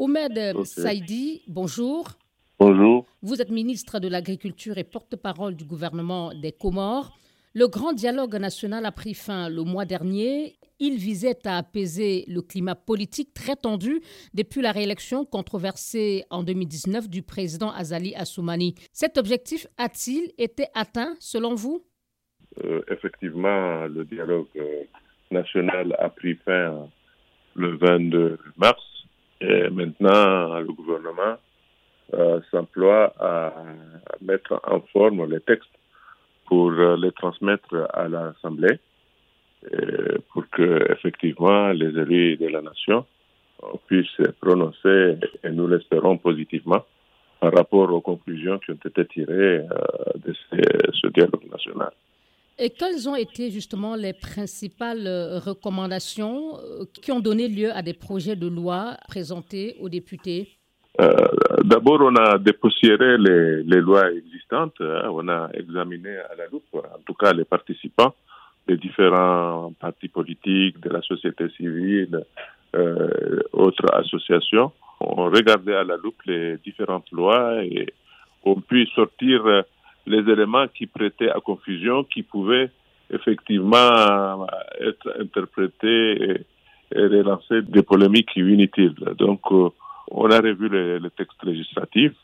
Ahmed Saidi, bonjour. Bonjour. Vous êtes ministre de l'Agriculture et porte-parole du gouvernement des Comores. Le grand dialogue national a pris fin le mois dernier. Il visait à apaiser le climat politique très tendu depuis la réélection controversée en 2019 du président Azali Assoumani. Cet objectif a-t-il été atteint selon vous? Euh, Effectivement, le dialogue euh, national a pris fin le 22 mars et maintenant le gouvernement euh, s'emploie à mettre en forme les textes pour les transmettre à l'Assemblée pour que effectivement les élus de la nation puissent se prononcer et nous l'espérons positivement par rapport aux conclusions qui ont été tirées euh, de ce, dialogue national. Et quelles ont été justement les principales euh, recommandations euh, qui ont donné lieu à des projets de loi présentés aux députés? D'abord, on a dépoussiéré les, lois existantes, hein. on a examiné à la loupe, en tout cas les participants, des différents partis politiques, de la société civile, euh, autres associations. On regardait à la loupe les différentes lois et on pu sortir les éléments qui prêtaient à confusion, qui pouvaient effectivement être interprétés et, relancer des polémiques inutiles. Donc, euh, on a revu les, textes législatifs.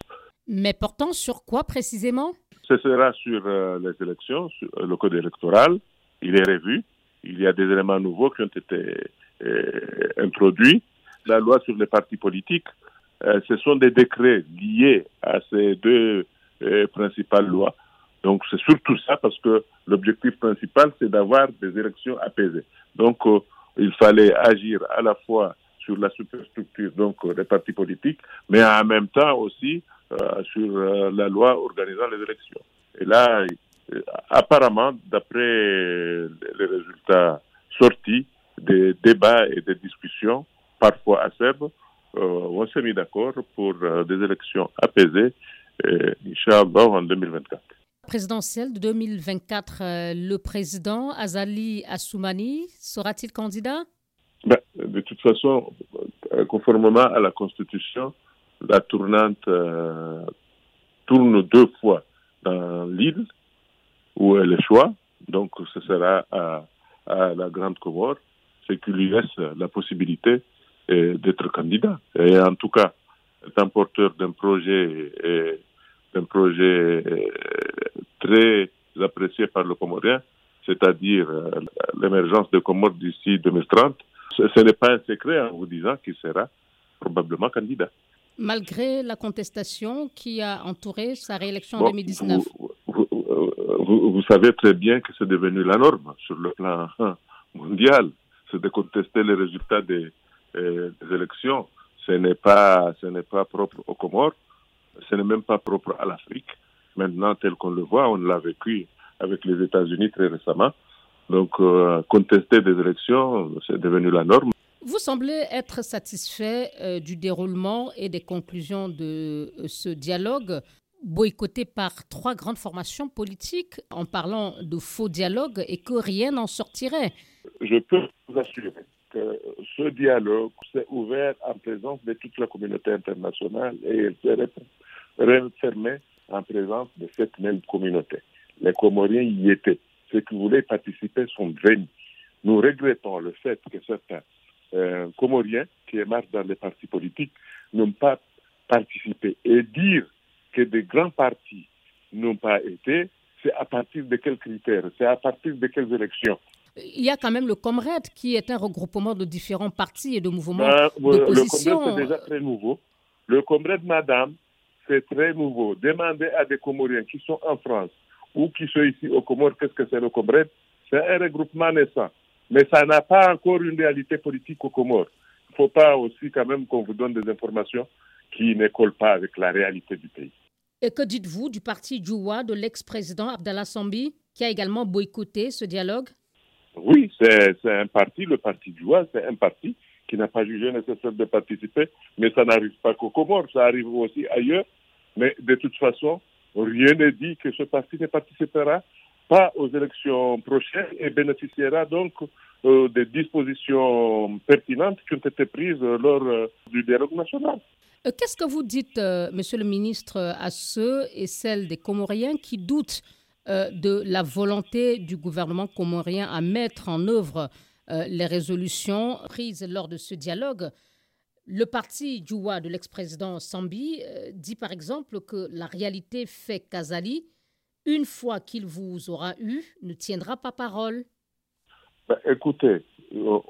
Mais portant sur quoi précisément? Ce sera sur euh, les élections, sur le code électoral, il est revu. Il y a des éléments nouveaux qui ont été euh, introduits. La loi sur les partis politiques, euh, ce sont des décrets liés à ces deux euh, principales lois. Donc c'est surtout ça parce que l'objectif principal, c'est d'avoir des élections apaisées. Donc il fallait agir à la fois sur la superstructure donc des partis politiques, mais en même temps aussi sur la loi organisant les élections. Et là, apparemment, d'après les résultats sortis des débats et des discussions, parfois acerbes, euh, on s'est mis d'accord pour euh, des élections apaisées, euh, Inch'Allah, en 2024 présidentielle de 2024, le président Azali Assoumani sera-t-il candidat? Ben, De toute façon, conformément à la Constitution, la tournante tourne deux fois dans l'île où est le choix. Donc, ce sera à, la Grande Comore, ce qui lui laisse la possibilité euh, d'être candidat. Et en tout cas, un porteur d'un projet, d'un projet euh, très apprécié par le Comorien, c'est-à-dire euh, l'émergence de Comores d'ici 2030. Ce, n'est pas un secret en vous disant qu'il sera probablement candidat. Malgré la contestation qui a entouré sa réélection en 2019 vous, savez très bien que c'est devenu la norme sur le plan mondial, c'est de contester les résultats des, euh, des élections. Ce n'est pas, ce n'est pas propre aux Comores, ce n'est même pas propre à l'Afrique. Maintenant, tel qu'on le voit, on l'a vécu avec les États-Unis très récemment. Donc, euh, contester des élections, c'est devenu la norme. Vous semblez être satisfait euh, du déroulement et des conclusions de ce dialogue boycotté par trois grandes formations politiques en parlant de faux dialogue et que rien n'en sortirait. Je peux vous assurer ce dialogue s'est ouvert en présence de toute la communauté internationale et il s'est refermé en présence de cette même communauté. Les Comoriens y étaient. Ceux qui voulaient participer sont venus. Nous regrettons le fait que certains euh, Comoriens qui émargent dans les partis politiques n'ont pas participé et dire que des grands partis n'ont pas été, c'est à partir de quels critères? C'est à partir de quelles élections? Il y a quand même le Comred qui est un regroupement de différents partis et de mouvements ben, d'opposition. Le Comred, c'est déjà très nouveau. Le Comred, madame, c'est très nouveau. Demandez à des Comoriens qui sont en France ou qui sont ici au Comores, qu'est-ce que c'est le Comred C'est un regroupement naissant. Mais ça n'a pas encore une réalité politique au Comores. Il ne faut pas aussi quand même qu'on vous donne des informations qui ne collent pas avec la réalité du pays. Et que dites-vous du parti Djoua de l'ex-président Abdallah Sambi, qui a également boycotté ce dialogue? Oui, c'est un parti, le parti Djoua, c'est un parti qui n'a pas jugé nécessaire de participer, mais ça n'arrive pas qu'au Comores, ça arrive aussi ailleurs. Mais de toute façon, rien n'est dit que ce parti ne participera pas aux élections prochaines et bénéficiera donc des dispositions pertinentes qui ont été prises lors du dialogue national. Qu'est-ce que vous dites, Monsieur le ministre, à ceux et celles des Comoriens qui doutent de la volonté du gouvernement comorien à mettre en œuvre les résolutions prises lors de ce dialogue le parti Djoua de l'ex-président Sambi dit par exemple que la réalité fait qu'Azali une fois qu'il vous aura eu, ne tiendra pas parole ben, Écoutez,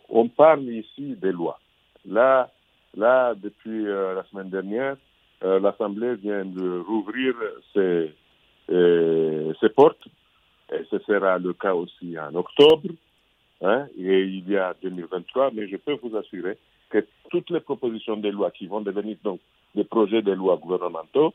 on parle ici des lois. Là, là depuis euh, la semaine dernière, euh, l'Assemblée vient de rouvrir ses, euh, ses, portes. Et ce sera le cas aussi en octobre. Hein, et il y a 2023, mais je peux vous assurer que toutes les propositions de loi qui vont devenir donc des projets de loi gouvernementaux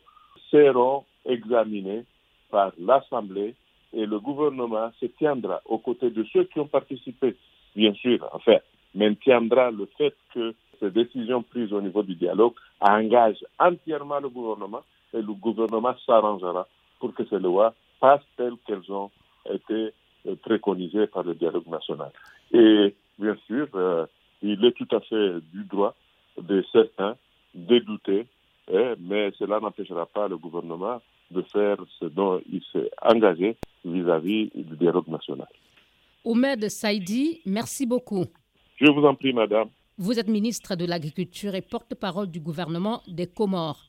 seront examinées par l'Assemblée et le gouvernement se tiendra aux côtés de ceux qui ont participé, bien sûr, enfin, maintiendra le fait que ces décisions prises au niveau du dialogue engagent entièrement le gouvernement et le gouvernement s'arrangera pour que ces lois passent telles qu'elles ont été euh, préconisées par le dialogue national. Et bien sûr, euh, il est tout à fait du droit de certains de douter, hein, mais cela n'empêchera pas le gouvernement de faire ce dont il s'est engagé vis-à-vis du dialogue national. Oumed Saïdi, merci beaucoup. Je vous en prie, madame. Vous êtes ministre de l'Agriculture et porte-parole du gouvernement des Comores.